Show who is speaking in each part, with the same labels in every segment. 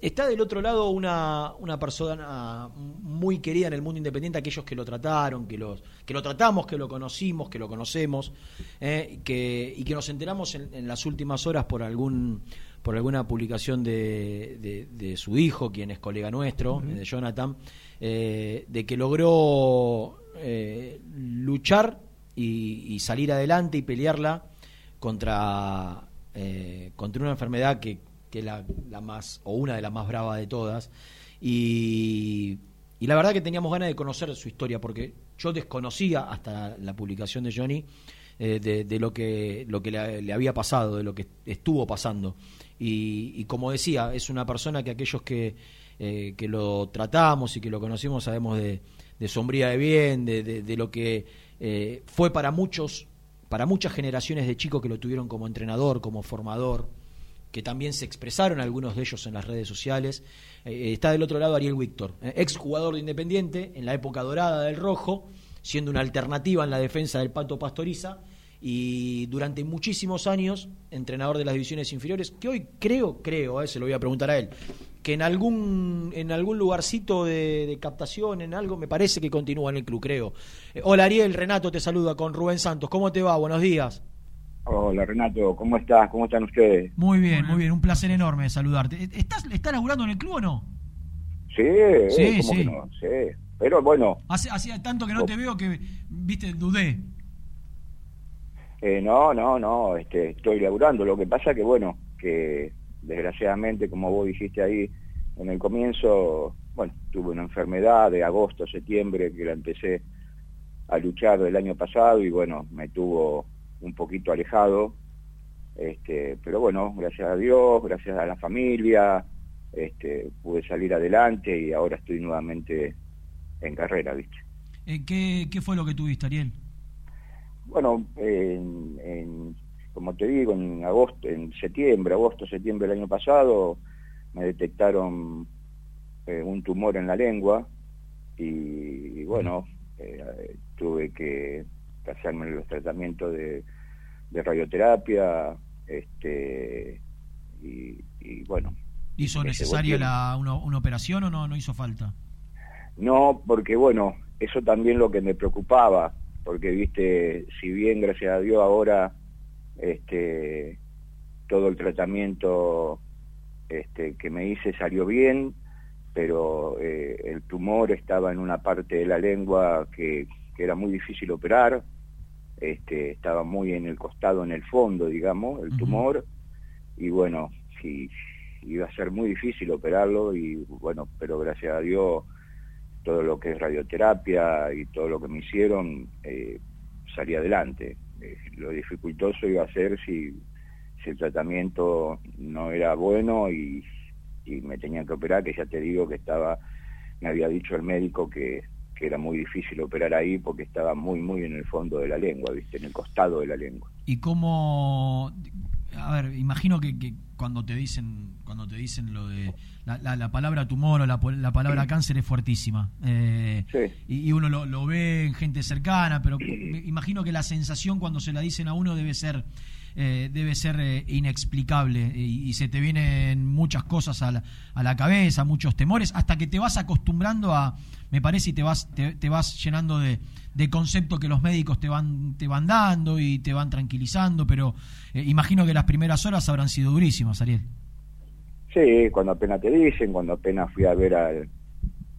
Speaker 1: está del otro lado una, una persona muy querida en el mundo independiente, aquellos que lo trataron, que, los, que lo tratamos, que lo conocimos, que lo conocemos, eh, que, y que nos enteramos en, las últimas horas por algún por alguna publicación de, de, su hijo, quien es colega nuestro, de Jonathan, eh, de que logró eh, luchar y, salir adelante y pelearla contra, eh, contra una enfermedad que, que es la, más, o una de las más bravas de todas. Y, y la verdad que teníamos ganas de conocer su historia, porque yo desconocía hasta la publicación de Johnny eh, de, lo que, lo que le, había pasado, de lo que estuvo pasando. Y, como decía, es una persona que aquellos que, eh, que lo tratamos y que lo conocimos sabemos de, de sombría de bien, de, de, lo que eh, fue para muchos, para muchas generaciones de chicos que lo tuvieron como entrenador, como formador, que también se expresaron algunos de ellos en las redes sociales. Eh, está del otro lado Ariel Víctor, eh, ex jugador de Independiente en la época dorada del Rojo, siendo una alternativa en la defensa del Pato Pastoriza y durante muchísimos años entrenador de las divisiones inferiores, que hoy creo, creo, se lo voy a preguntar a él, que en algún, en algún lugarcito de, captación, en algo, me parece que continúa en el club, creo. Eh, hola Ariel, Renato te saluda con Rubén Santos. ¿Cómo te va? Buenos días.
Speaker 2: Hola Renato, ¿cómo estás? ¿Cómo están ustedes?
Speaker 1: Muy bien, muy bien, un placer enorme saludarte. ¿Estás, ¿Estás laburando en el club o no?
Speaker 2: Sí, sí, sí. No? sí. Pero bueno.
Speaker 1: Hace, hacía tanto que no te veo que, viste, dudé.
Speaker 2: Eh, no, no, no, este, estoy laburando. Lo que pasa que, bueno, que desgraciadamente, como vos dijiste ahí en el comienzo, bueno, tuve una enfermedad de agosto, septiembre, que la empecé a luchar del año pasado y bueno, me tuvo un poquito alejado, este, pero bueno, gracias a Dios, gracias a la familia, este, pude salir adelante y ahora estoy nuevamente en carrera, ¿viste?
Speaker 1: Eh, ¿Qué, ¿Qué fue lo que tuviste, Ariel?
Speaker 2: Bueno, en, en como te digo, en agosto, en septiembre, agosto, septiembre del año pasado, me detectaron eh, un tumor en la lengua y, bueno, eh, tuve que hacerme los tratamientos de, radioterapia, este, y, bueno.
Speaker 1: ¿Hizo necesaria la, una, una, operación o no, no hizo falta?
Speaker 2: No, porque bueno, eso también lo que me preocupaba, porque viste, si bien gracias a Dios ahora este, todo el tratamiento este, que me hice salió bien, pero eh, el tumor estaba en una parte de la lengua que, era muy difícil operar, este, estaba muy en el costado, en el fondo, digamos, el tumor, y bueno, sí, iba a ser muy difícil operarlo, y bueno, pero gracias a Dios todo lo que es radioterapia y todo lo que me hicieron eh, salí adelante. Eh, lo dificultoso iba a ser si, si el tratamiento no era bueno y, me tenían que operar, que ya te digo que estaba, me había dicho el médico que, que era muy difícil operar ahí porque estaba muy, muy en el fondo de la lengua, ¿viste? En el costado de la lengua.
Speaker 1: ¿Y cómo, a ver, imagino que, cuando te dicen cuando te dicen lo de la, palabra tumor o la, palabra cáncer es fuertísima. Eh, y, uno lo, ve en gente cercana pero imagino que la sensación cuando se la dicen a uno debe ser eh, debe ser eh, inexplicable y, se te vienen muchas cosas a la, a la, cabeza muchos temores hasta que te vas acostumbrando a me parece y te vas te vas llenando de, de concepto que los médicos te van, te van dando y te van tranquilizando, pero eh, imagino que las primeras horas habrán sido durísimas, Ariel.
Speaker 2: Sí, cuando apenas te dicen, cuando apenas fui a ver al,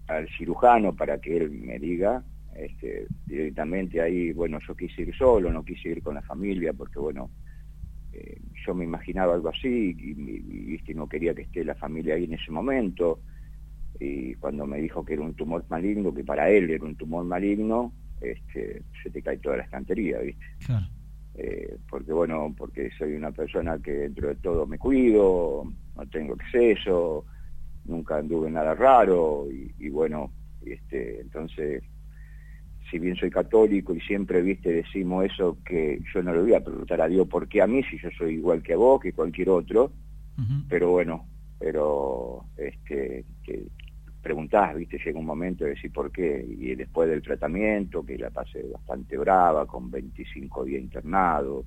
Speaker 2: al cirujano para que él me diga, este, directamente ahí, bueno, yo quise ir solo, no quise ir con la familia, porque bueno, eh, yo me imaginaba algo así y, y, no quería que esté la familia ahí en ese momento. Y cuando me dijo que era un tumor maligno, que para él era un tumor maligno, este, se te cae toda la estantería, ¿viste? Eh, porque bueno, porque soy una persona que dentro de todo me cuido, no tengo exceso, nunca anduve nada raro y, bueno, este, entonces, si bien soy católico y siempre, viste, decimos eso, que yo no le voy a preguntar a Dios por qué a mí, si yo soy igual que a vos, que cualquier otro, pero bueno, pero este, que, preguntás, viste, llega un momento de decir por qué, y después del tratamiento, que la pasé bastante brava, con 25 días internado,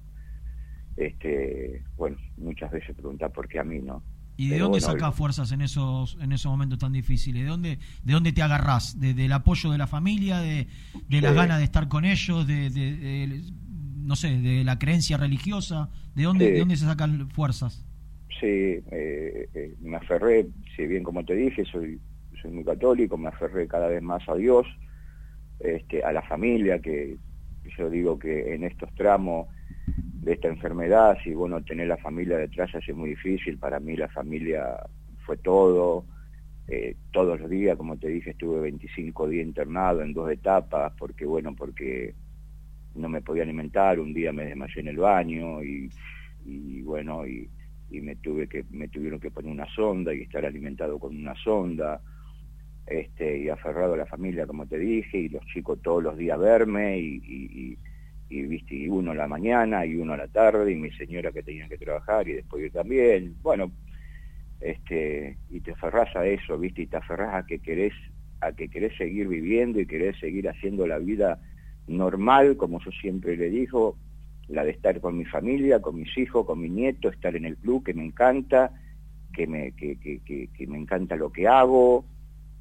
Speaker 2: este, bueno, muchas veces preguntás por qué a mí, ¿no?
Speaker 1: ¿Y de dónde sacás fuerzas en esos en esos momentos tan difíciles? ¿De dónde de dónde te agarrás? ¿De, ¿Del apoyo de la familia? ¿De, de las ganas de estar con ellos? De, no sé, de la creencia religiosa? ¿De dónde, ¿de dónde se sacan fuerzas?
Speaker 2: Sí, eh, eh, me aferré, si bien como te dije, soy, soy muy católico, me aferré cada vez más a Dios, este, a la familia, que yo digo que en estos tramos de esta enfermedad, si bueno, tener la familia detrás hace muy difícil, para mí la familia fue todo, eh, todos los días, como te dije, estuve 25 días internado en dos etapas, porque bueno, porque no me podía alimentar, un día me desmayé en el baño y, y bueno, y, y, me tuve que me tuvieron que poner una sonda y estar alimentado con una sonda, este, y aferrado a la familia, como te dije, y los chicos todos los días verme, y, y, viste, y uno a la mañana, y uno a la tarde, y mi señora que tenía que trabajar, y después yo también, bueno, este, y te aferrás a eso, viste, y te aferrás a que querés, a que querés seguir viviendo y querés seguir haciendo la vida normal, como yo siempre le digo, la de estar con mi familia, con mis hijos, con mi nieto, estar en el club, que me encanta, que me, que, que, que, me encanta lo que hago,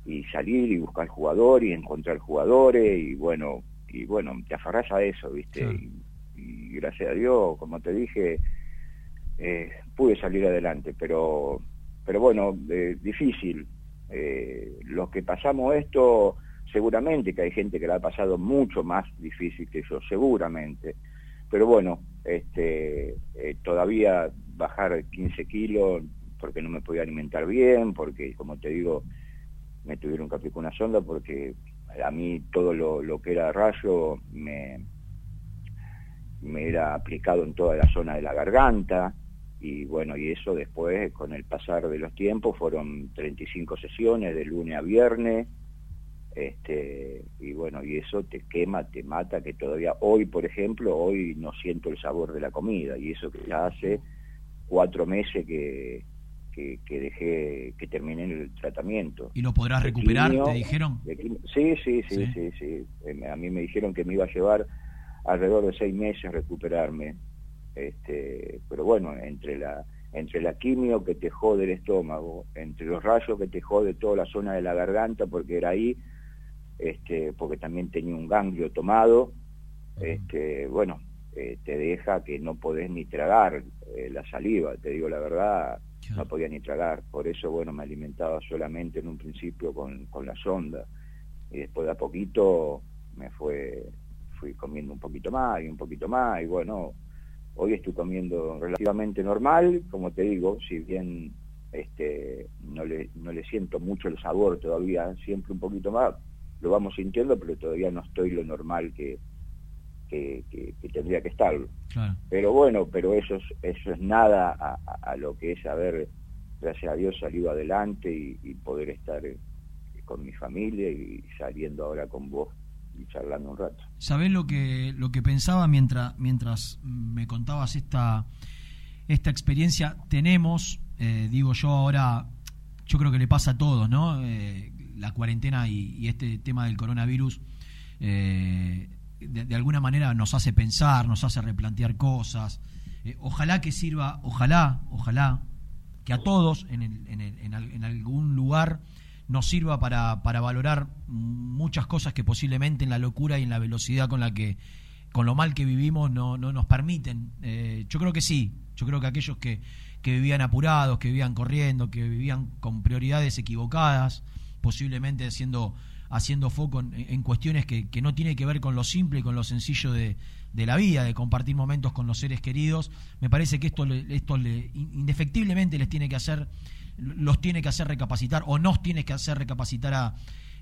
Speaker 2: y salir y buscar jugadores y encontrar jugadores, y bueno, y bueno, te aferras a eso, ¿viste? Y, gracias a Dios, como te dije, eh, pude salir adelante, pero, pero bueno, eh, difícil. Eh, los que pasamos esto seguramente que hay gente que la ha pasado mucho más difícil que yo, seguramente. Pero bueno, este, eh, todavía bajar 15 kilos porque no me podía alimentar bien, porque como te digo, me tuvieron que aplicar una sonda porque a mí todo lo, que era rayo me, me era aplicado en toda la zona de la garganta. Y bueno, y eso después con el pasar de los tiempos fueron 35 sesiones de lunes a viernes. Este, y bueno, y eso te quema, te mata, que todavía hoy, por ejemplo, hoy no siento el sabor de la comida, y eso que ya hace cuatro meses que, que, dejé, que terminé el tratamiento.
Speaker 1: ¿Y lo podrás recuperar, te dijeron?
Speaker 2: sí, sí, sí, sí, sí, eh, A mí me dijeron que me iba a llevar alrededor de seis meses recuperarme, este, pero bueno, entre la entre la quimio que te jode el estómago, entre los rayos que te jode toda la zona de la garganta, porque era ahí, este, porque también tenía un ganglio tomado, este, bueno, eh, te deja que no podés ni tragar eh, la saliva, te digo la verdad, no podía ni tragar, por eso, bueno, me alimentaba solamente en un principio con, con la sonda, y después de a poquito me fue, fui comiendo un poquito más y un poquito más, y bueno, hoy estoy comiendo relativamente normal, como te digo, si bien este, no, le, no le siento mucho el sabor todavía, siempre un poquito más, lo vamos sintiendo, pero todavía no estoy lo normal que, que, tendría que estar. Pero bueno, pero eso es, eso es nada a, lo que es haber, gracias a Dios, salido adelante y, poder estar eh, con mi familia y saliendo ahora con vos y charlando un rato.
Speaker 1: ¿Sabés lo que, lo que pensaba mientras, mientras me contabas esta, esta experiencia? Tenemos, eh, digo yo ahora, yo creo que le pasa a todos, ¿no? Eh, la cuarentena y, este tema del coronavirus eh, de, alguna manera nos hace pensar, nos hace replantear cosas. Eh, ojalá que sirva, ojalá, ojalá, que a todos en, en, algún lugar nos sirva para, valorar muchas cosas que posiblemente en la locura y en la velocidad con la que, con lo mal que vivimos, no, no nos permiten. Eh, yo creo que sí, yo creo que aquellos que, que vivían apurados, que vivían corriendo, que vivían con prioridades equivocadas, posiblemente haciendo, haciendo foco en, cuestiones que, que, no tiene que ver con lo simple y con lo sencillo de, de, la vida, de compartir momentos con los seres queridos. Me parece que esto, esto le, indefectiblemente les tiene que hacer, los tiene que hacer recapacitar o nos tiene que hacer recapacitar a,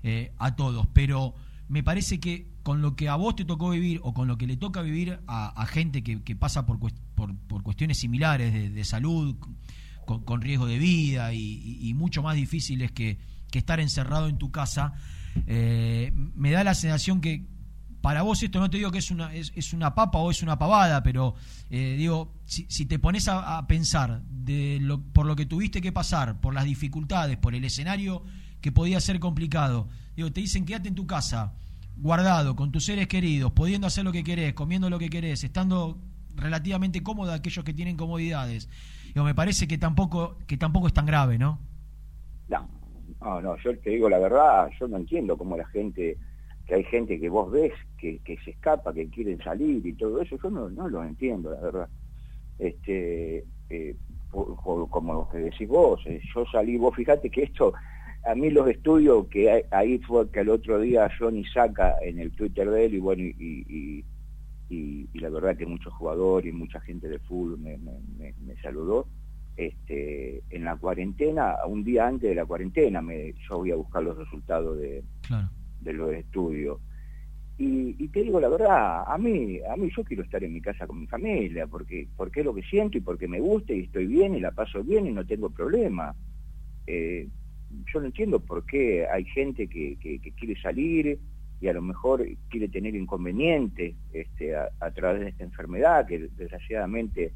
Speaker 1: eh, a todos. Pero me parece que con lo que a vos te tocó vivir o con lo que le toca vivir a, gente que, que pasa por, por, por, cuestiones similares de, salud, con, riesgo de vida y, y mucho más difíciles que, que estar encerrado en tu casa, eh, me da la sensación que para vos esto no te digo que es una, es, una papa o es una pavada, pero eh, digo, si, te pones a, pensar de lo, por lo que tuviste que pasar, por las dificultades, por el escenario que podía ser complicado, digo, te dicen quédate en tu casa, guardado, con tus seres queridos, pudiendo hacer lo que querés, comiendo lo que querés, estando relativamente cómoda aquellos que tienen comodidades. Digo, me parece que tampoco, que tampoco es tan grave, ¿no?
Speaker 2: No, no, no, yo te digo la verdad, yo no entiendo cómo la gente, que hay gente que vos ves que, se escapa, que quieren salir y todo eso, yo no, no lo entiendo, la verdad. Este, eh, como lo que decís vos, eh, yo salí, vos fíjate que esto, a mí los estudios que ahí fue que el otro día Johnny saca en el Twitter de él y bueno, y, y, la verdad que muchos jugadores y mucha gente de fútbol me, saludó. Este, en la cuarentena, un día antes de la cuarentena, me, yo voy a buscar los resultados de, de los estudios. Y, te digo la verdad, a mí, a mí yo quiero estar en mi casa con mi familia, porque, porque es lo que siento y porque me gusta y estoy bien y la paso bien y no tengo problema. Eh, yo no entiendo por qué hay gente que, que, quiere salir y a lo mejor quiere tener inconvenientes este, a, través de esta enfermedad que desgraciadamente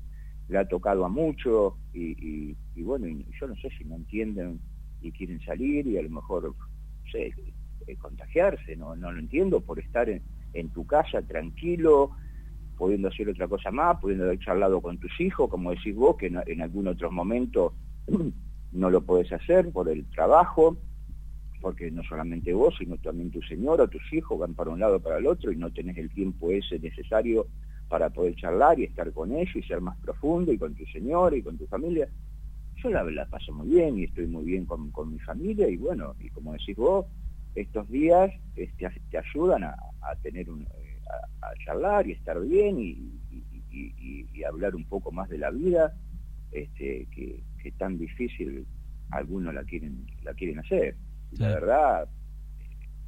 Speaker 2: le ha tocado a muchos y, bueno, yo no sé si no entienden y quieren salir y a lo mejor, no sé, eh, contagiarse, no, no lo entiendo, por estar en, tu casa tranquilo, pudiendo hacer otra cosa más, pudiendo haber charlado con tus hijos, como decís vos, que en, algún otro momento no lo podés hacer por el trabajo, porque no solamente vos, sino también tu señora, tus hijos van para un lado para el otro y no tenés el tiempo ese necesario para poder charlar y estar con ellos y ser más profundo y con tu señora y con tu familia. Yo la, la paso muy bien y estoy muy bien con, con mi familia y bueno, y como decís vos, estos días este, te ayudan a, tener un, eh, a, charlar y estar bien y, hablar un poco más de la vida este, que, tan difícil algunos la quieren la quieren hacer la verdad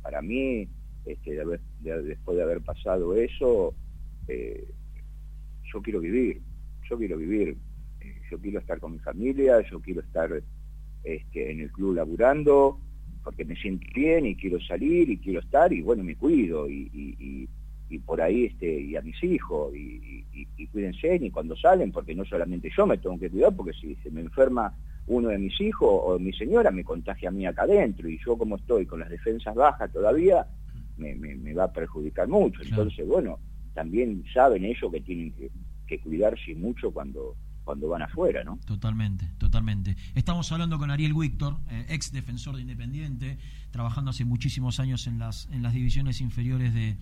Speaker 2: para mí este, después de haber pasado eso eh, yo quiero vivir yo quiero vivir eh, yo quiero estar con mi familia yo quiero estar este, en el club laburando porque me siento bien y quiero salir y quiero estar y bueno, me cuido y, y, y, por ahí este y a mis hijos y, y, cuídense y cuando salen, porque no solamente yo me tengo que cuidar, porque si se me enferma uno de mis hijos o mi señora me contagia a mí acá adentro y yo como estoy con las defensas bajas todavía, me, me, va a perjudicar mucho. Entonces, bueno, también saben ellos que tienen que, que cuidarse mucho cuando cuando van afuera, ¿no?
Speaker 1: Totalmente, totalmente. Estamos hablando con Ariel Víctor, eh, ex defensor de Independiente, trabajando hace muchísimos años en las, en las divisiones inferiores de,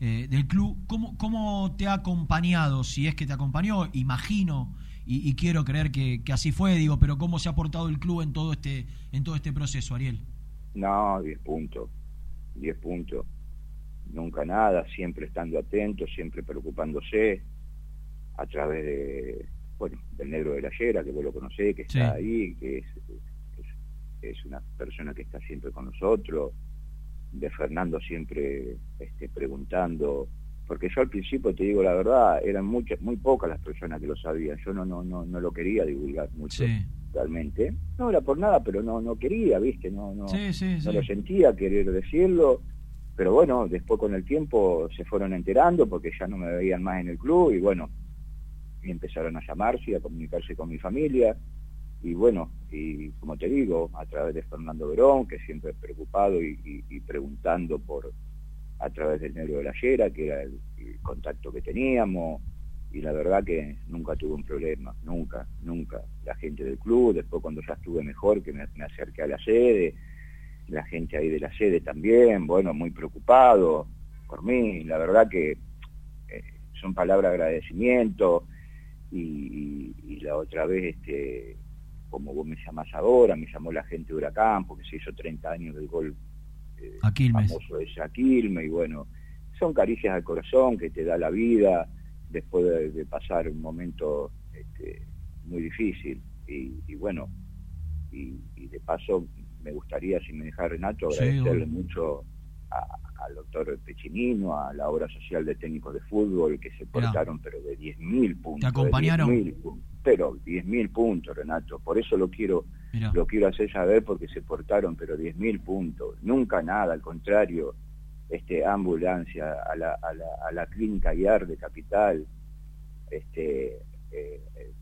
Speaker 1: eh, del club. ¿Cómo, ¿Cómo te ha acompañado, si es que te acompañó? Imagino y, quiero creer que, así fue, digo, pero ¿cómo se ha portado el club en todo este, en todo este proceso, Ariel?
Speaker 2: No, 10 puntos, 10 puntos. Nunca nada, siempre estando atento, siempre preocupándose a través de bueno, del negro de la Yera, que vos lo conocés, que está ahí, que es, es, una persona que está siempre con nosotros, de Fernando siempre este, preguntando, porque yo al principio, te digo la verdad, eran muchas, muy pocas las personas que lo sabían, yo no, no, no, no lo quería divulgar mucho. Realmente, no era por nada, pero no, no quería, viste, no, no, no lo sentía querer decirlo, pero bueno, después con el tiempo se fueron enterando porque ya no me veían más en el club y bueno, y empezaron a llamarse y a comunicarse con mi familia. Y bueno, y como te digo, a través de Fernando Verón, que siempre preocupado y, preguntando por a través del negro de la Yera, que era el, contacto que teníamos, y la verdad que nunca tuve un problema, nunca, nunca. La gente del club, después cuando ya estuve mejor, que me, acerqué a la sede, la gente ahí de la sede también, bueno, muy preocupado por mí, la verdad que eh, son palabras de agradecimiento, y, la otra vez, este, como vos me llamás ahora, me llamó la gente de Huracán, porque se hizo 30 años del gol
Speaker 1: eh, famoso
Speaker 2: de Aquilme, y bueno, son caricias al corazón que te da la vida después de, pasar un momento este, muy difícil. Y, bueno, y, de paso me gustaría, si me deja Renato, agradecerle mucho a, al doctor Pechinino, a la obra social de técnicos de fútbol, que se portaron pero de 10.000 puntos.
Speaker 1: ¿Te acompañaron?
Speaker 2: pero 10.000 puntos, Renato. Por eso lo quiero lo quiero hacer saber porque se portaron pero 10.000 puntos. Nunca nada, al contrario, este ambulancia a la, a la, a la clínica IAR de Capital, este eh, eh,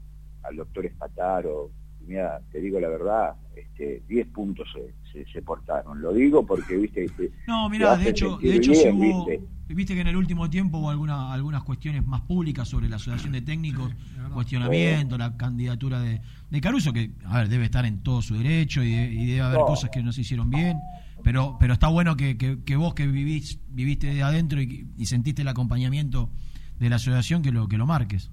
Speaker 2: al doctor Espataro mira, te digo la verdad, este, 10 puntos se, se, portaron. Lo digo porque, viste...
Speaker 1: no, mira, de hecho, de hecho hubo, ¿viste? que en el último tiempo hubo alguna, algunas cuestiones más públicas sobre la asociación de técnicos, cuestionamiento, la candidatura de, de, Caruso, que, a ver, debe estar en todo su derecho y, debe haber cosas que no se hicieron bien. Pero, pero está bueno que, que, vos que vivís, viviste de adentro y, y sentiste el acompañamiento de la asociación que lo, que lo marques.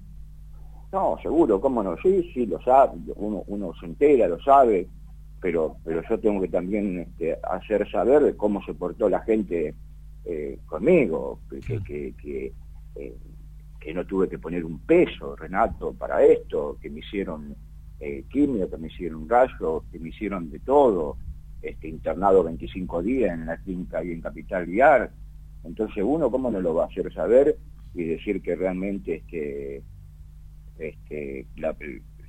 Speaker 2: No, seguro, cómo no, sí, sí, lo sabe, uno, uno se entera, lo sabe, pero, pero yo tengo que también este, hacer saber cómo se portó la gente eh, conmigo, que, que, que, eh, que, no tuve que poner un peso, Renato, para esto, que me hicieron eh, quimio, que me hicieron rayos, que me hicieron de todo, este, internado 25 días en la clínica ahí en Capital Viar, entonces uno cómo no lo va a hacer saber y decir que realmente este, este,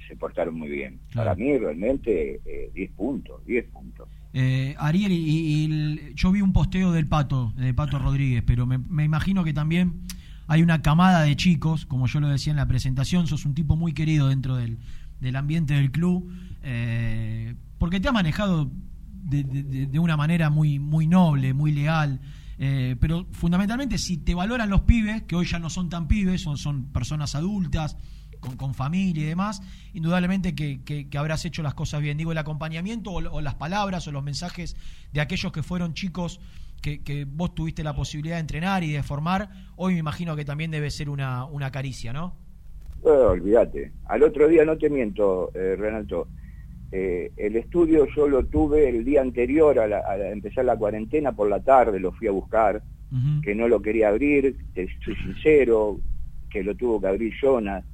Speaker 2: se portaron muy bien. Para mí realmente 10 eh, puntos, 10 puntos.
Speaker 1: Eh, Ariel, y, yo vi un posteo del Pato, de Pato Rodríguez, pero me, imagino que también hay una camada de chicos, como yo lo decía en la presentación, sos un tipo muy querido dentro del, del ambiente del club, eh, porque te ha manejado de, de, una manera muy, muy noble, muy leal. Eh, pero fundamentalmente si te valoran los pibes, que hoy ya no son tan pibes, son, son personas adultas, con, familia y demás, indudablemente que, que, habrás hecho las cosas bien. Digo, el acompañamiento o, las palabras o los mensajes de aquellos que fueron chicos que, que, vos tuviste la posibilidad de entrenar y de formar, hoy me imagino que también debe ser una, una caricia, ¿no?
Speaker 2: olvídate. Al otro día, no te miento, eh, Renato, eh, el estudio yo lo tuve el día anterior a, empezar la cuarentena por la tarde, lo fui a buscar, que no lo quería abrir, te soy sincero, que lo tuvo que abrir Jonas,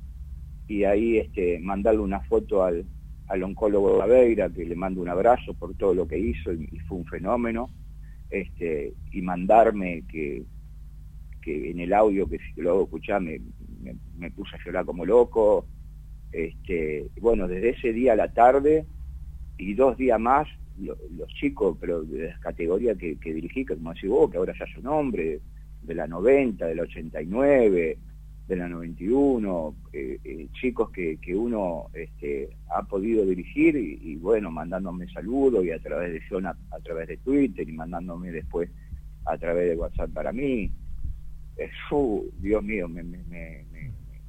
Speaker 2: y ahí este, mandarle una foto al, al oncólogo Gabeira, que le mando un abrazo por todo lo que hizo y, fue un fenómeno, este, y mandarme que, que en el audio que si lo hago escuchar me, me, puse a llorar como loco, este, bueno, desde ese día a la tarde y dos días más, los chicos, pero de las categorías que, dirigí, que como decís vos, que ahora ya un hombre, de la 90, de la 89, de la 91, eh, eh, chicos que, que uno este, ha podido dirigir y, bueno, mandándome saludos y a través de zona, a través de Twitter y mandándome después a través de WhatsApp para mí. Eso, Dios mío, me, me, me,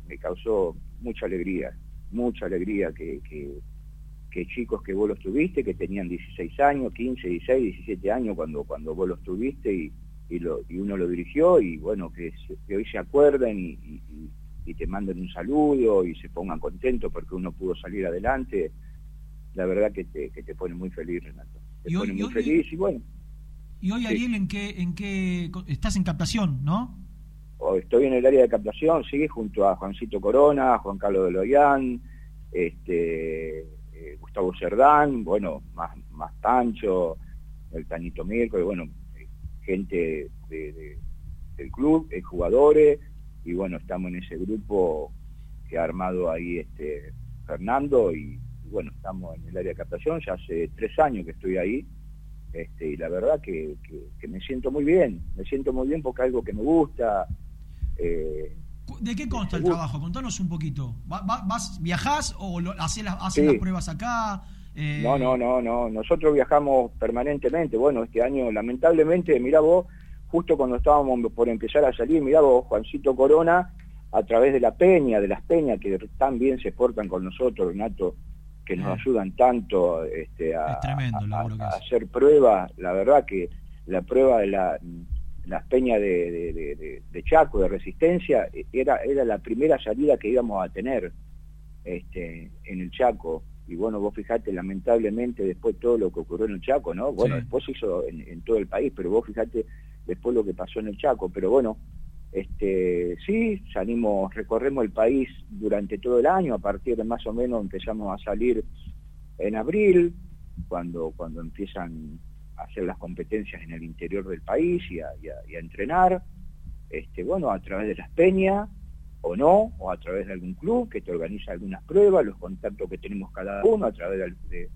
Speaker 2: me causó mucha alegría mucha alegría que, que, chicos que vos los tuviste, que tenían 16 años, 15, 16, 17 años cuando, cuando vos los tuviste y, y, lo, y uno lo dirigió y bueno, que, hoy se acuerden y, y, te manden un saludo y se pongan contentos porque uno pudo salir adelante, la verdad que te, que te pone muy feliz, Renato. Te pone muy feliz y bueno.
Speaker 1: Y hoy, Ariel, ¿en qué, ¿en qué estás en captación, no?
Speaker 2: estoy en el área de captación, sí, junto a Juancito Corona, Juan Carlos de Loyán, este, eh, Gustavo Cerdán, bueno, más, más Pancho, el Tanito Mirko, bueno, gente del club, jugadores, y bueno, estamos en ese grupo que ha armado ahí este Fernando, y, bueno, estamos en el área de captación, ya hace tres años que estoy ahí, este, y la verdad que, que, me siento muy bien, me siento muy bien porque algo que me gusta,
Speaker 1: eh, ¿De qué consta el trabajo? Contanos un poquito. ¿Vas, ¿Viajás o haces, las, pruebas acá?
Speaker 2: Eh, no, no, no, no. Nosotros viajamos permanentemente. Bueno, este año, lamentablemente, mira vos, justo cuando estábamos por empezar a salir, mira vos, Juancito Corona, a través de la peña, de las peñas que tan bien se portan con nosotros, Renato, que nos ayudan tanto este, a, hacer pruebas. La verdad que la prueba de la las peñas de, Chaco, de Resistencia, e, era, era la primera salida que íbamos a tener este, en el Chaco. Y bueno, vos fijate, lamentablemente, después todo lo que ocurrió en el Chaco, ¿no? Bueno, después se hizo en, todo el país, pero vos fijate después lo que pasó en el Chaco. Pero bueno, este, sí, salimos, recorremos el país durante todo el año, a partir de más o menos empezamos a salir en abril, cuando, cuando empiezan hacer las competencias en el interior del país y a, entrenar, este, bueno, a través de las peñas o no, o a través de algún club que te organiza algunas pruebas, los contactos que tenemos cada uno a través de,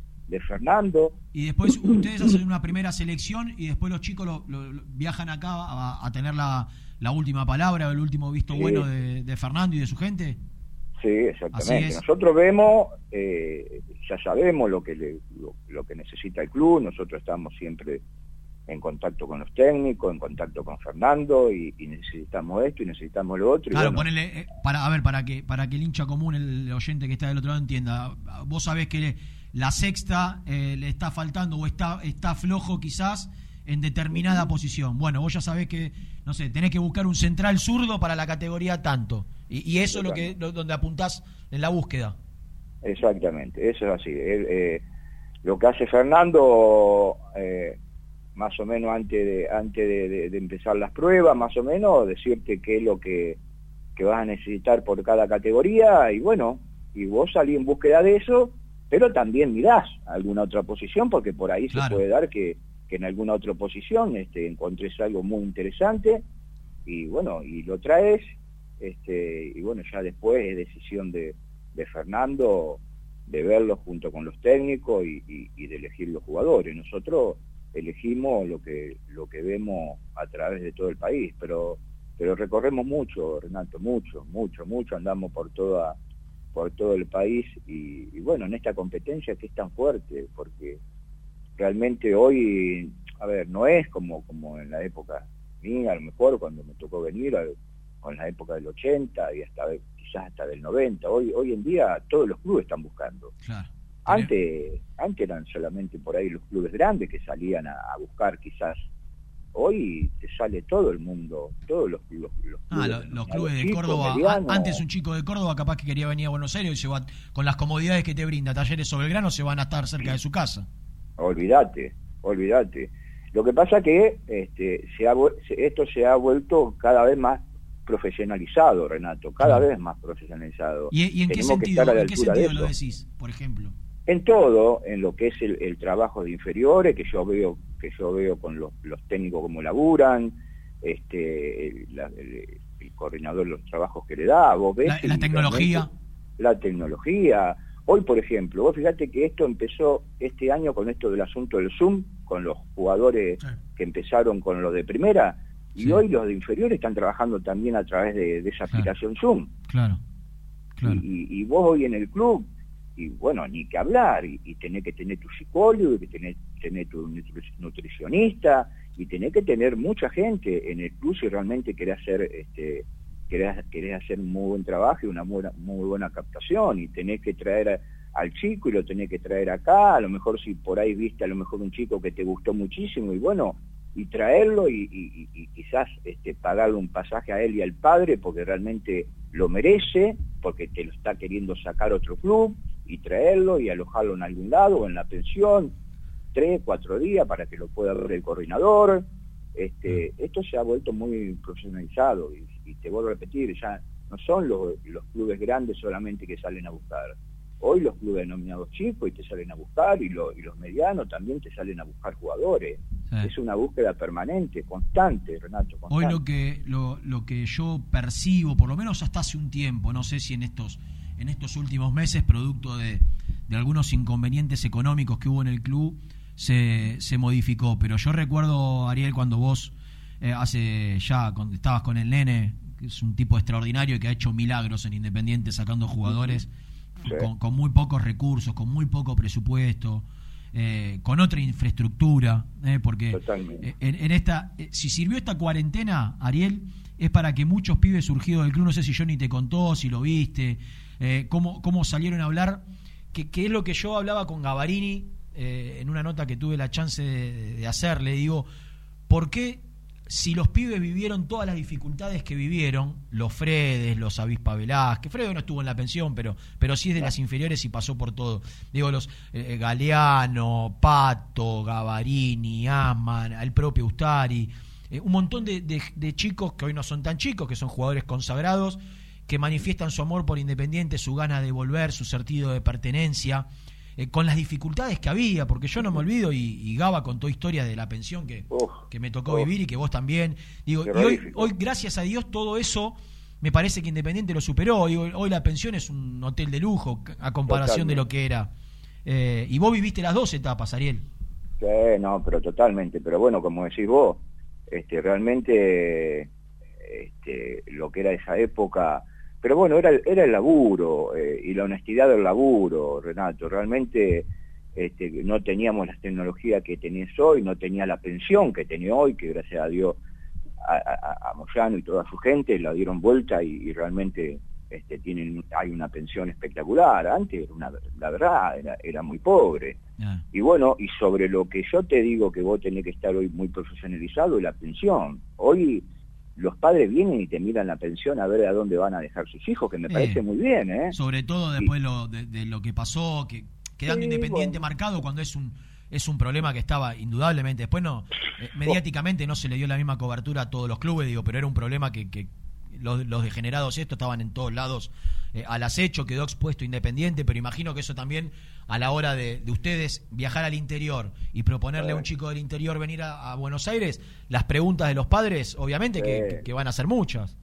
Speaker 2: Fernando.
Speaker 1: Y después ustedes hacen una primera selección y después los chicos lo, viajan acá a, tener la, última palabra, el último visto bueno de, Fernando y de su gente.
Speaker 2: Sí, exactamente. Nosotros vemos, eh, ya sabemos lo que, lo, que necesita el club, nosotros estamos siempre en contacto con los técnicos, en contacto con Fernando y, necesitamos esto y necesitamos lo otro.
Speaker 1: Claro, ponele, eh, para, a ver, para que, para que el hincha común, el, oyente que está del otro lado entienda, vos sabés que la sexta eh, le está faltando o está, está flojo quizás en determinada posición. Bueno, vos ya sabés que, no sé, tenés que buscar un central zurdo para la categoría tanto. Y, eso es lo que donde apuntás en la búsqueda.
Speaker 2: Exactamente, eso es así. Eh, lo que hace Fernando, eh, más o menos antes de antes de, empezar las pruebas, más o menos, decirte qué es lo que, que vas a necesitar por cada categoría y bueno, y vos salís en búsqueda de eso, pero también mirás alguna otra posición porque por ahí se puede dar que, que en alguna otra posición este, encontres algo muy interesante y bueno, y lo traes este, y bueno, ya después es decisión de, Fernando de verlo junto con los técnicos y, de elegir los jugadores. Nosotros elegimos lo que, lo que vemos a través de todo el país, pero, pero recorremos mucho, Renato, mucho, mucho, mucho, andamos por toda por todo el país y, y bueno, en esta competencia que es tan fuerte, porque realmente hoy, a ver, no es como, como en la época mía, a lo mejor cuando me tocó venir, con la época del 80 y hasta quizás hasta del 90. Hoy, hoy en día todos los clubes están buscando. Antes, antes eran solamente por ahí los clubes grandes que salían a, buscar quizás hoy te sale todo el mundo, todos los,
Speaker 1: los, ah, los, clubes de Córdoba. Antes un chico de Córdoba capaz que quería venir a Buenos Aires y se va con las comodidades que te brinda Talleres sobre el grano se van a estar cerca de su casa.
Speaker 2: Olvídate, olvídate. Lo que pasa que este, se ha, esto se ha vuelto cada vez más profesionalizado, Renato, cada vez más profesionalizado.
Speaker 1: ¿Y, en qué sentido, lo decís, por ejemplo?
Speaker 2: En todo, en lo que es el, trabajo de inferiores, que yo veo que yo veo con los, técnicos como laburan, este, el, coordinador de los trabajos que le da, vos ves...
Speaker 1: La, tecnología.
Speaker 2: La tecnología. Hoy, por ejemplo, vos fíjate que esto empezó este año con esto del asunto del Zoom, con los jugadores que empezaron con lo de primera, y hoy los de inferiores están trabajando también a través de, esa aplicación Zoom.
Speaker 1: Claro.
Speaker 2: Y, vos hoy en el club, y bueno, ni que hablar, y, y tenés que tener tu psicólogo, y tenés, tener tu nutricionista, y tenés que tener mucha gente en el club si realmente querés hacer este querés, querés hacer un muy buen trabajo y una muy, muy buena captación, y tenés que traer al chico y lo tenés que traer acá, a lo mejor si por ahí viste a lo mejor un chico que te gustó muchísimo, y bueno, y traerlo y, quizás este, pagarle un pasaje a él y al padre porque realmente lo merece, porque te lo está queriendo sacar otro club, y traerlo y alojarlo en algún lado o en la pensión, tres, cuatro días para que lo pueda ver el coordinador. Este, mm. esto se ha vuelto muy profesionalizado y, te vuelvo a repetir, ya no son los, los clubes grandes solamente que salen a buscar. Hoy los clubes denominados chicos y te salen a buscar y, y los medianos también te salen a buscar jugadores. Es una búsqueda permanente, constante, Renato.
Speaker 1: Hoy lo que, lo, lo que yo percibo, por lo menos hasta hace un tiempo, no sé si en estos, en estos últimos meses, producto de, de algunos inconvenientes económicos que hubo en el club, se, se modificó. Pero yo recuerdo, Ariel, cuando vos eh, hace ya, cuando estabas con el nene, que es un tipo extraordinario y que ha hecho milagros en Independiente sacando jugadores con, con, muy pocos recursos, con muy poco presupuesto. Eh, con otra infraestructura, eh, porque eh, en, esta, si sirvió esta cuarentena, Ariel, es para que muchos pibes surgidos del club, no sé si Johnny te contó, si lo viste, cómo, cómo salieron a hablar, que, es lo que yo hablaba con Gavarini en una nota que tuve la chance de, de hacer, le digo, ¿por qué si los pibes vivieron todas las dificultades que vivieron, los Fredes, los Avispa Velázquez, Fredo no estuvo en la pensión, pero, pero sí es de las inferiores y pasó por todo. Digo, los eh, eh, Galeano, Pato, Gavarini, Aman, el propio Ustari, eh, un montón de, de, chicos que hoy no son tan chicos, que son jugadores consagrados, que manifiestan su amor por Independiente, su gana de volver, su sentido de pertenencia. Eh, con las dificultades que había, porque yo no me olvido, y, Gaba contó historia de la pensión que, que me tocó vivir y que vos también. Digo, y hoy, hoy, gracias a Dios, todo eso me parece que Independiente lo superó. hoy la pensión es un hotel de lujo a comparación de lo que era. Eh, y vos viviste las dos etapas, Ariel.
Speaker 2: Sí, no, pero totalmente. Pero bueno, como decís vos, este, realmente este, lo que era esa época pero bueno, era, era el laburo eh, y la honestidad del laburo, Renato. Realmente este, no teníamos las tecnologías que tenés hoy, no tenía la pensión que tenía hoy, que gracias a Dios a, Moyano y toda su gente la dieron vuelta y, realmente este, tienen, hay una pensión espectacular. Antes, una, la verdad, era, muy pobre. Y bueno, y sobre lo que yo te digo que vos tenés que estar hoy muy profesionalizado, la pensión. Hoy los padres vienen y te miran la pensión a ver a dónde van a dejar sus hijos, que me parece muy bien. ¿eh?
Speaker 1: Sobre todo después de, lo que pasó, que quedando independiente marcado cuando es un es un problema que estaba indudablemente. Después no, eh, mediáticamente no se le dio la misma cobertura a todos los clubes, digo, pero era un problema que, que los, los degenerados estos estaban en todos lados eh, al acecho, quedó expuesto Independiente, pero imagino que eso también a la hora de, ustedes viajar al interior y proponerle a un chico del interior venir a, Buenos Aires, las preguntas de los padres, obviamente que, van a ser muchas.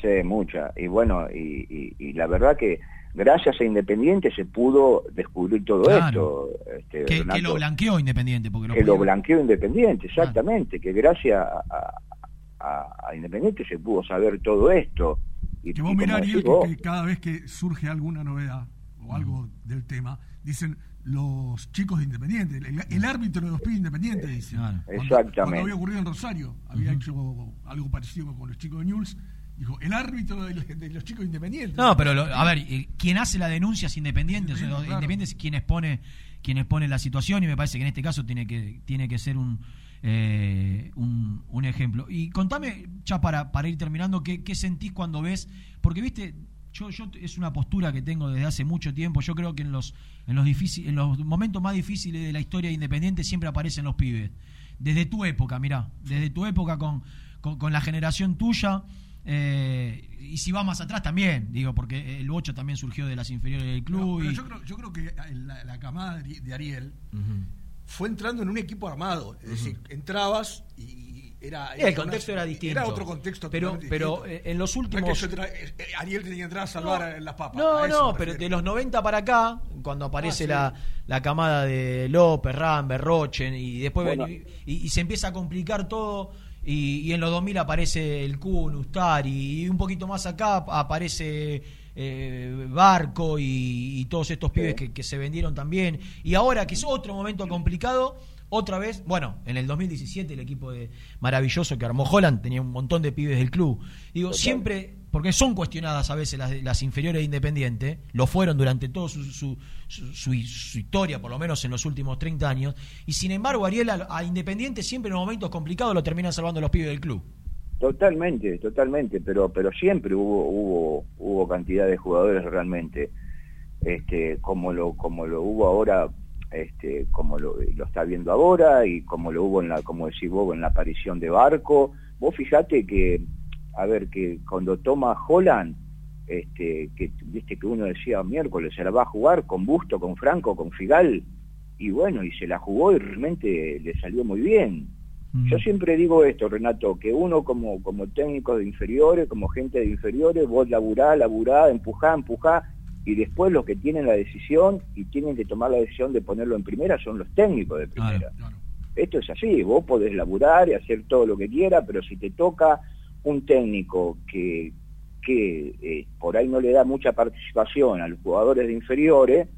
Speaker 2: Sí, muchas. Y bueno, y la verdad que gracias a Independiente se pudo descubrir todo esto.
Speaker 1: Este, que, lo blanqueó Independiente. Porque
Speaker 2: que lo blanqueó Independiente, exactamente, que gracias a, Independiente se pudo saber todo esto.
Speaker 3: Y, que vos mirá, Ariel, que, cada vez que surge alguna novedad o algo del tema, dicen los chicos de Independiente, el, árbitro de los pibes Independiente, dice.
Speaker 2: Exactamente.
Speaker 3: Cuando había ocurrido en Rosario, había hecho algo parecido con los chicos de Newell's Dijo, el árbitro de, los chicos independientes.
Speaker 1: No, pero a ver, quien hace la denuncia es independiente, o sea, independiente es quien expone, quien expone la situación y me parece que en este caso tiene que, tiene que ser un, eh, un, ejemplo. Y contame, ya para, para ir terminando, ¿qué, ¿qué sentís cuando ves? Porque, viste, yo, yo es una postura que tengo desde hace mucho tiempo. Yo creo que en los, en los, difícil, en los momentos más difíciles de la historia Independiente siempre aparecen los pibes. Desde tu época, mirá, desde tu época con, con la generación tuya. Eh, y si va más atrás también, digo, porque el 8 también surgió de las inferiores del club.
Speaker 3: yo, creo, yo, creo, que la, camada de Ariel fue entrando en un equipo armado. Es decir, entrabas y era.
Speaker 1: el contexto era distinto.
Speaker 3: Era otro contexto.
Speaker 1: Pero, pero eh, en los últimos.
Speaker 3: Eh, Ariel tenía que entrar a salvar las papas.
Speaker 1: No, no, pero de los 90 para acá, cuando aparece ah, la, la, camada de López, Rambert, Rochen, y después y se empieza a complicar todo y, en los 2000 aparece el Kun, Ustari, y un poquito más acá aparece eh, Barco y, todos estos pibes que, que, se vendieron también. Y ahora, que es otro momento complicado, otra vez, bueno, en el 2017 el equipo de maravilloso que armó Holland tenía un montón de pibes del club. Digo, siempre, porque son cuestionadas a veces las, las inferiores de Independiente, lo fueron durante toda su, su, su, historia, por lo menos en los últimos 30 años, y sin embargo Ariel a, Independiente siempre en los momentos complicados lo terminan salvando los pibes del club.
Speaker 2: Totalmente, totalmente, pero pero siempre hubo hubo hubo cantidad de jugadores realmente este como lo como lo hubo ahora este, como lo, está viendo ahora y como lo hubo en la, como decís vos, en la aparición de Barco. Vos fijate que, a ver, que cuando toma Holland, este, que viste que uno decía miércoles se la va a jugar con Busto, con Franco, con Figal, y bueno, y se la jugó y realmente le salió muy bien. Mm. Yo siempre digo esto, Renato, que uno como, como técnico de inferiores, como gente de inferiores, vos laburá, laburá, empujá, empujá, y después los que tienen la decisión y tienen que tomar la decisión de ponerlo en primera son los técnicos de primera. Esto es así, vos podés laburar y hacer todo lo que quieras, pero si te toca un técnico que, que eh, por ahí no le da mucha participación a los jugadores de inferiores,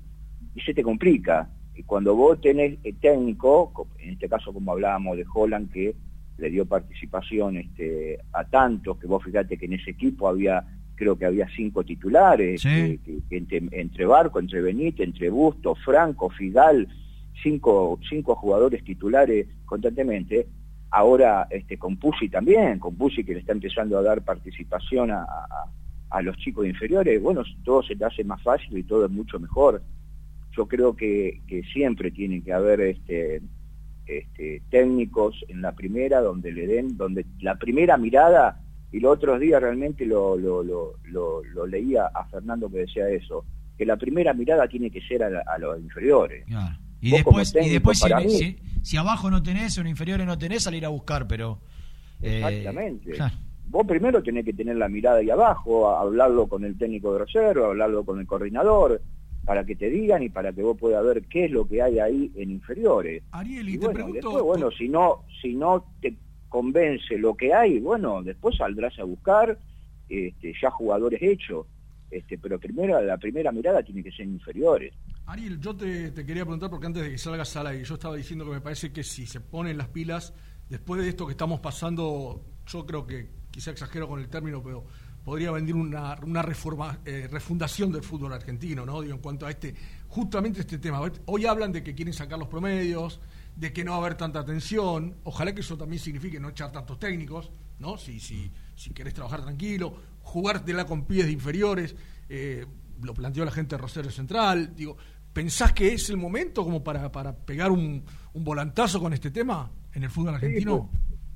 Speaker 2: y se te complica. Y cuando vos tenés el técnico, en este caso como hablábamos de Holland, que le dio participación este, a tantos, que vos fíjate que en ese equipo había creo que había cinco titulares, entre, Barco, entre Benítez, entre Busto, Franco, Fidal, cinco, cinco jugadores titulares constantemente. Ahora este, con Pusi también, con Pusi que le está empezando a dar participación a, a, los chicos inferiores, bueno, todo se te hace más fácil y todo es mucho mejor. Yo creo que, que siempre tienen que haber este, este, técnicos en la primera donde le den, donde la primera mirada y los otros días realmente lo, lo, lo, lo, leía a Fernando que decía eso, que la primera mirada tiene que ser a, los inferiores.
Speaker 1: Y después, y después si, si, abajo no tenés o en inferiores no tenés, salir a buscar, pero...
Speaker 2: Eh, Exactamente. Vos primero tenés que tener la mirada ahí abajo, hablarlo con el técnico de reserva, hablarlo con el coordinador, para que te digan y para que vos puedas ver qué es lo que hay ahí en inferiores.
Speaker 3: Ariel, y, te
Speaker 2: bueno, después, bueno, si no, si no te convence lo que hay, bueno, después saldrás a buscar este, ya jugadores hechos. este, pero primero la primera mirada tiene que ser inferiores.
Speaker 3: Ariel, yo te, quería preguntar porque antes de que salgas al aire, yo estaba diciendo que me parece que si se ponen las pilas, después de esto que estamos pasando, yo creo que quizá exagero con el término, pero podría venir una, una reforma, eh, refundación del fútbol argentino, ¿no? Digo, en cuanto a este, justamente este tema. Hoy hablan de que quieren sacar los promedios, de que no va a haber tanta atención. Ojalá que eso también signifique no echar tantos técnicos, ¿no? Si, si, si querés trabajar tranquilo, jugar de la con pies inferiores, eh, lo planteó la gente de Rosario Central. Digo, ¿pensás que es el momento como para, para pegar un, un volantazo con este tema en el fútbol argentino?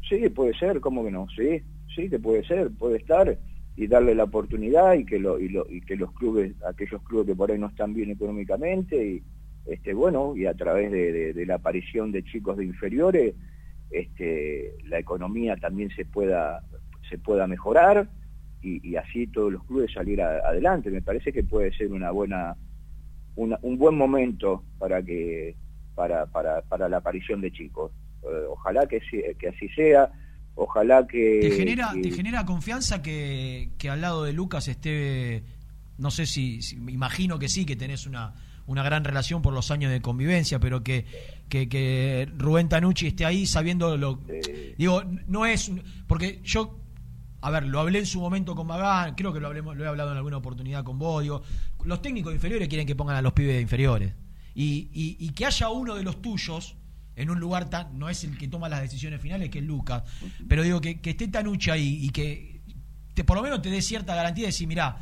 Speaker 2: Sí, puede, ser, ¿cómo que no? Sí, sí que puede ser, puede estar y darle la oportunidad y que lo, y, lo, y que los clubes, aquellos clubes que por ahí no están bien económicamente y este bueno y a través de, de, la aparición de chicos de inferiores este la economía también se pueda se pueda mejorar y, así todos los clubes salir adelante. Me parece que puede ser una buena, un buen momento para que para, para, para la aparición de chicos. Eh, ojalá que, que así sea. Ojalá que
Speaker 1: ¿Te genera, ¿Te genera confianza que, que al lado de Lucas esté, no sé si, imagino que sí, que tenés una, una gran relación por los años de convivencia, pero que, que, que Rubén Tanucci esté ahí sabiendo lo... Digo, no es... Porque yo a ver, lo hablé en su momento con Magán, creo que lo, hablemos, lo he hablado en alguna oportunidad con vos, los técnicos inferiores quieren que pongan a los pibes inferiores. Y, y, que haya uno de los tuyos en un lugar tan, no es el que toma las decisiones finales, que es Lucas, pero digo que, que esté Tanucha ahí y que te, por lo menos te dé cierta garantía de decir, mirá,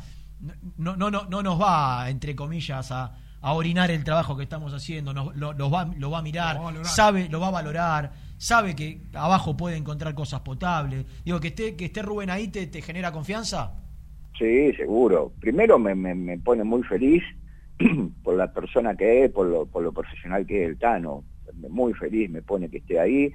Speaker 1: no, no, no, no nos va, entre comillas, a, a orinar el trabajo que estamos haciendo, nos, lo, va, lo va a mirar, sabe, lo va a valorar sabe que abajo puede encontrar cosas potables. Digo, que esté, que esté Rubén ahí te, te genera confianza.
Speaker 2: Sí, seguro. Primero me, me, pone muy feliz por la persona que es, por lo, por lo profesional que es el Tano. Muy feliz me pone que esté ahí,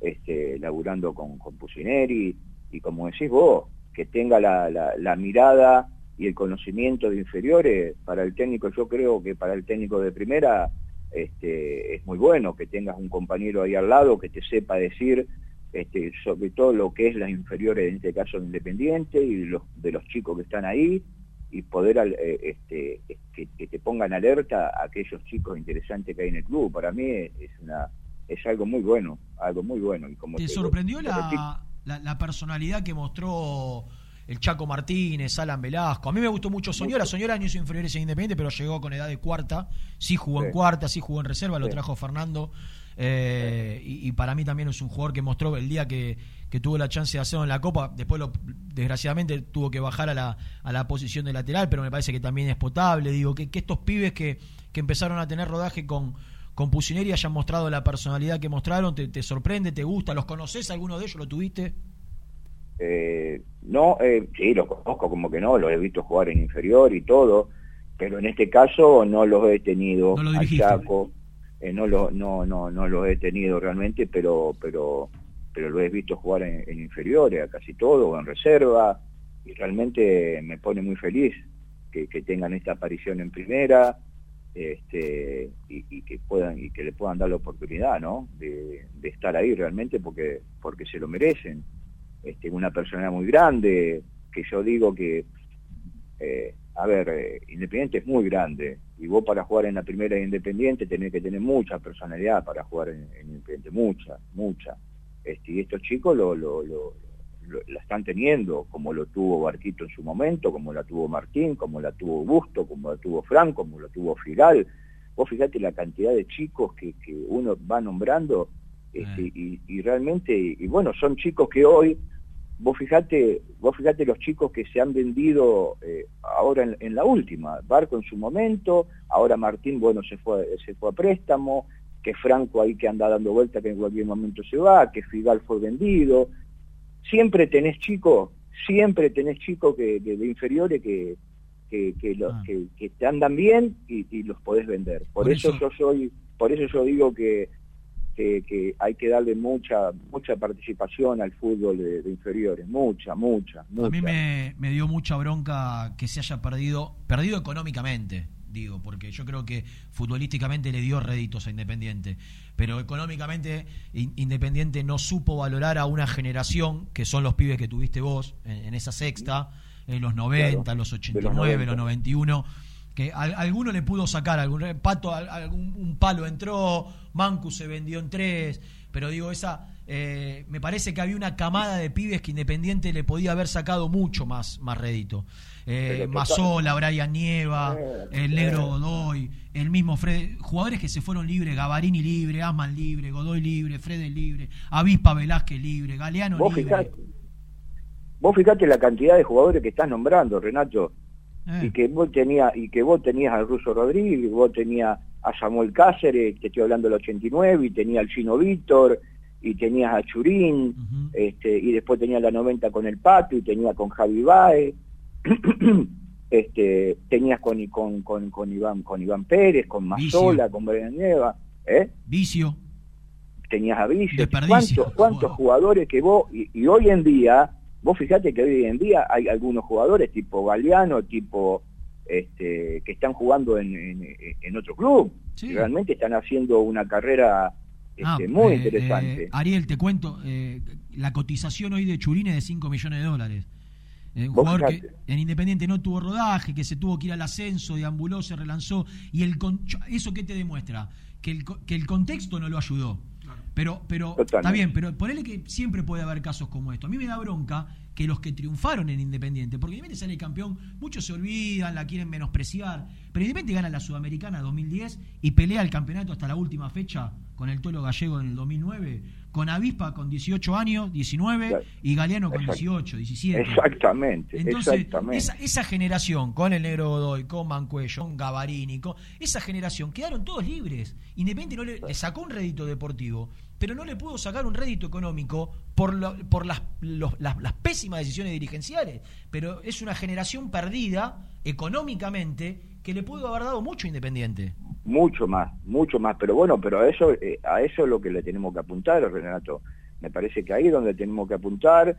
Speaker 2: este, laburando con, con Pusineri, y como decís vos, que tenga la, la, la mirada y el conocimiento de inferiores para el técnico, yo creo que para el técnico de primera este, es muy bueno que tengas un compañero ahí al lado que te sepa decir este, sobre todo lo que es las inferiores, en este caso Independiente, y los, de los chicos que están ahí, y poder eh, este, que, te pongan alerta a aquellos chicos interesantes que hay en el club. Para mí es, una, es algo muy bueno, algo muy bueno. Y como
Speaker 1: ¿Te, sorprendió la, la personalidad que mostró el Chaco Martínez, Alan Velasco. A mí me gustó mucho Soñora. Soñora no hizo inferiores en Independiente, pero llegó con edad de cuarta. Sí jugó en cuarta, sí jugó en reserva, lo trajo Fernando. Eh, y, para mí también es un jugador que mostró el día que, tuvo la chance de hacerlo en la Copa. Después, lo, desgraciadamente, tuvo que bajar a la, a la posición de lateral, pero me parece que también es potable. Digo, que, estos pibes que, que empezaron a tener rodaje con, con Pusineri hayan mostrado la personalidad que mostraron, te, te sorprende, te gusta, ¿los conoces? ¿Alguno de ellos lo tuviste?
Speaker 2: Eh, no, eh, sí, los conozco, como que no, los he visto jugar en inferior y todo, pero en este caso no los he tenido
Speaker 1: no
Speaker 2: a Chaco, eh, no, lo, no, no, no los he tenido realmente, pero, pero, pero lo he visto jugar en, inferiores, a casi todo, o en reserva, y realmente me pone muy feliz que, tengan esta aparición en primera, este, y, que puedan y que le puedan dar la oportunidad ¿no? de, de estar ahí realmente porque porque se lo merecen este, una personalidad muy grande, que yo digo que, eh, a ver, eh, Independiente es muy grande, y vos para jugar en la primera Independiente tenés que tener mucha personalidad para jugar en, Independiente, mucha, mucha. Este, y estos chicos lo, lo, lo, la están teniendo, como lo tuvo Barquito en su momento, como la tuvo Martín, como la tuvo Busto, como la tuvo Franco, como la tuvo Figal. Vos fíjate la cantidad de chicos que, que uno va nombrando este, eh. y, y, realmente, y bueno, son chicos que hoy vos fijate, vos fijate los chicos que se han vendido eh, ahora en, la última, Barco en su momento, ahora Martín, bueno, se fue, se fue a préstamo, que Franco ahí que anda dando vuelta que en cualquier momento se va, que Figal fue vendido. Siempre tenés chicos, siempre tenés chicos que, de inferiores que, que, que, los, ah. que, te andan bien y, los podés vender. Por, eso yo soy, por eso yo digo que que, hay que darle mucha mucha participación al fútbol de, inferiores, mucha, mucha,
Speaker 1: A mí me, dio mucha bronca que se haya perdido, perdido económicamente, digo, porque yo creo que futbolísticamente le dio réditos a Independiente, pero económicamente Independiente no supo valorar a una generación, que son los pibes que tuviste vos en, esa sexta, en los 90, los 89, los, 91 que a, alguno le pudo sacar algún pato algún un palo entró Mancus se vendió en tres pero digo esa eh, me parece que había una camada de pibes que Independiente le podía haber sacado mucho más más rédito. Eh, Mazola, Brian Nieva, eh, el Negro Godoy, el mismo Fred, jugadores que se fueron libres, Gavarini libre, Asman libre, Godoy libre, Fred libre, Avispa Velázquez libre, Galeano
Speaker 2: ¿Vos
Speaker 1: libre.
Speaker 2: Fijate, vos fijate la cantidad de jugadores que estás nombrando, Renato, y que vos tenías y que vos tenías al Ruso Rodríguez, vos tenías a Samuel Cáceres, te estoy hablando del 89, y tenía al Chino Víctor, y tenías a Churín, este, y después tenía la 90 con el Pato, y tenía con Javi Baez, este, tenías con, con, con, con, Iván, con Iván Pérez, con Mazola, con Brian Nieva, ¿eh?
Speaker 1: Vicio.
Speaker 2: Tenías a Vicio. ¿Cuántos, cuántos jugadores que vos, y, hoy en día, vos fijate que hoy en día hay algunos jugadores tipo Galeano, tipo este, que están jugando en, en, otro club, realmente están haciendo una carrera
Speaker 1: ah,
Speaker 2: este, muy
Speaker 1: eh,
Speaker 2: interesante.
Speaker 1: Eh, Ariel, te cuento, eh, la cotización hoy de Churín es de 5 millones de dólares. un jugador que en Independiente no tuvo rodaje, que se tuvo que ir al ascenso, deambuló, se relanzó. ¿Y el eso qué te demuestra? Que el, que el contexto no lo ayudó. Pero, pero está bien, pero ponele que siempre puede haber casos como esto. A mí me da bronca que los que triunfaron en Independiente, porque Independiente sale campeón, muchos se olvidan, la quieren menospreciar, pero Independiente gana la Sudamericana 2010 y pelea el campeonato hasta la última fecha con el Tolo Gallego en el 2009, con Avispa con 18 años, 19, y Galeano con 18, 17.
Speaker 2: Exactamente.
Speaker 1: Entonces, Esa, esa, generación, con el Negro Godoy, con Mancuello, con Gavarini, esa generación, quedaron todos libres. Independiente no le, sacó un rédito deportivo, pero no le pudo sacar un rédito económico por, por las, las, las pésimas decisiones dirigenciales. Pero es una generación perdida económicamente que le pudo haber dado mucho Independiente
Speaker 2: mucho más, mucho más, pero bueno, pero a eso, eh, a eso es lo que le tenemos que apuntar, Renato. Me parece que ahí es donde tenemos que apuntar,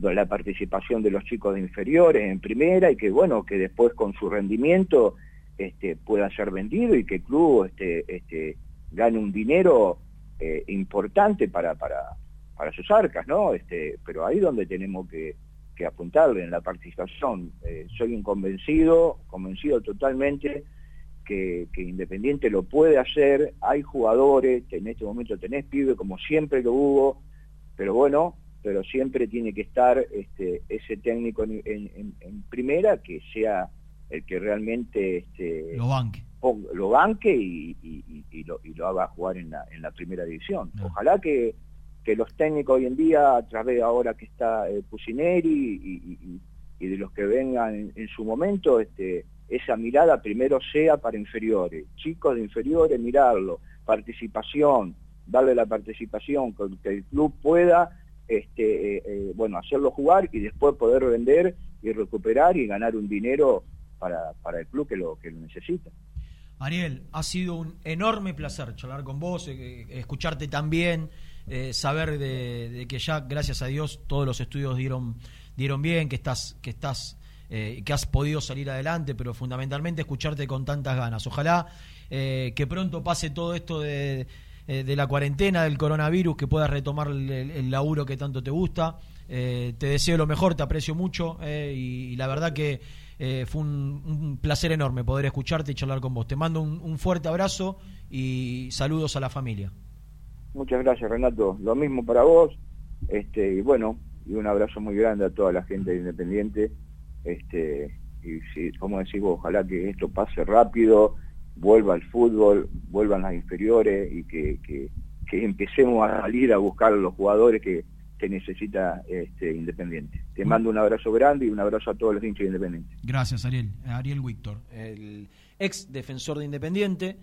Speaker 2: la participación de los chicos de inferiores en primera y que bueno, que después con su rendimiento este, pueda ser vendido y que el club este, este, gane un dinero eh, importante para, para, para sus arcas, ¿no? Este, pero ahí donde tenemos que, que apuntarle en la participación. Eh, soy un convencido, convencido totalmente que, Independiente lo puede hacer, hay jugadores, que en este momento tenés pibe como siempre lo hubo, pero bueno, pero siempre tiene que estar este, ese técnico en, primera que sea el que realmente este,
Speaker 1: lo banque,
Speaker 2: lo banque y, lo, y, lo, haga jugar en la, en la primera división. Ojalá que, que los técnicos hoy en día, a través de ahora que está eh, Pusineri y, de los que vengan en, su momento, este, esa mirada primero sea para inferiores, chicos de inferiores, mirarlo, participación, darle la participación, que el club pueda este, eh, eh, bueno, hacerlo jugar y después poder vender y recuperar y ganar un dinero para, para el club que lo, que lo necesita.
Speaker 1: Ariel, ha sido un enorme placer charlar con vos, eh, escucharte también, saber de, de, que ya, gracias a Dios, todos los estudios dieron, dieron bien, que estás, que estás eh, que has podido salir adelante, pero fundamentalmente escucharte con tantas ganas. Ojalá eh, que pronto pase todo esto de, eh, de, la cuarentena, del coronavirus, que puedas retomar el, laburo que tanto te gusta. te deseo lo mejor, te aprecio mucho y, la verdad que fue un, placer enorme poder escucharte y charlar con vos. Te mando un, fuerte abrazo y saludos a la familia.
Speaker 2: Muchas gracias Renato, lo mismo para vos, este, y bueno, y un abrazo muy grande a toda la gente de Independiente este, y si, como decís ojalá que esto pase rápido, vuelva al fútbol, vuelvan las inferiores y que, que, empecemos a salir a buscar a los jugadores que, que necesita este, Independiente. Te mando un abrazo grande y un abrazo a todos los hinchas de Independiente.
Speaker 1: Gracias, Ariel. Ariel Víctor, el ex defensor de Independiente.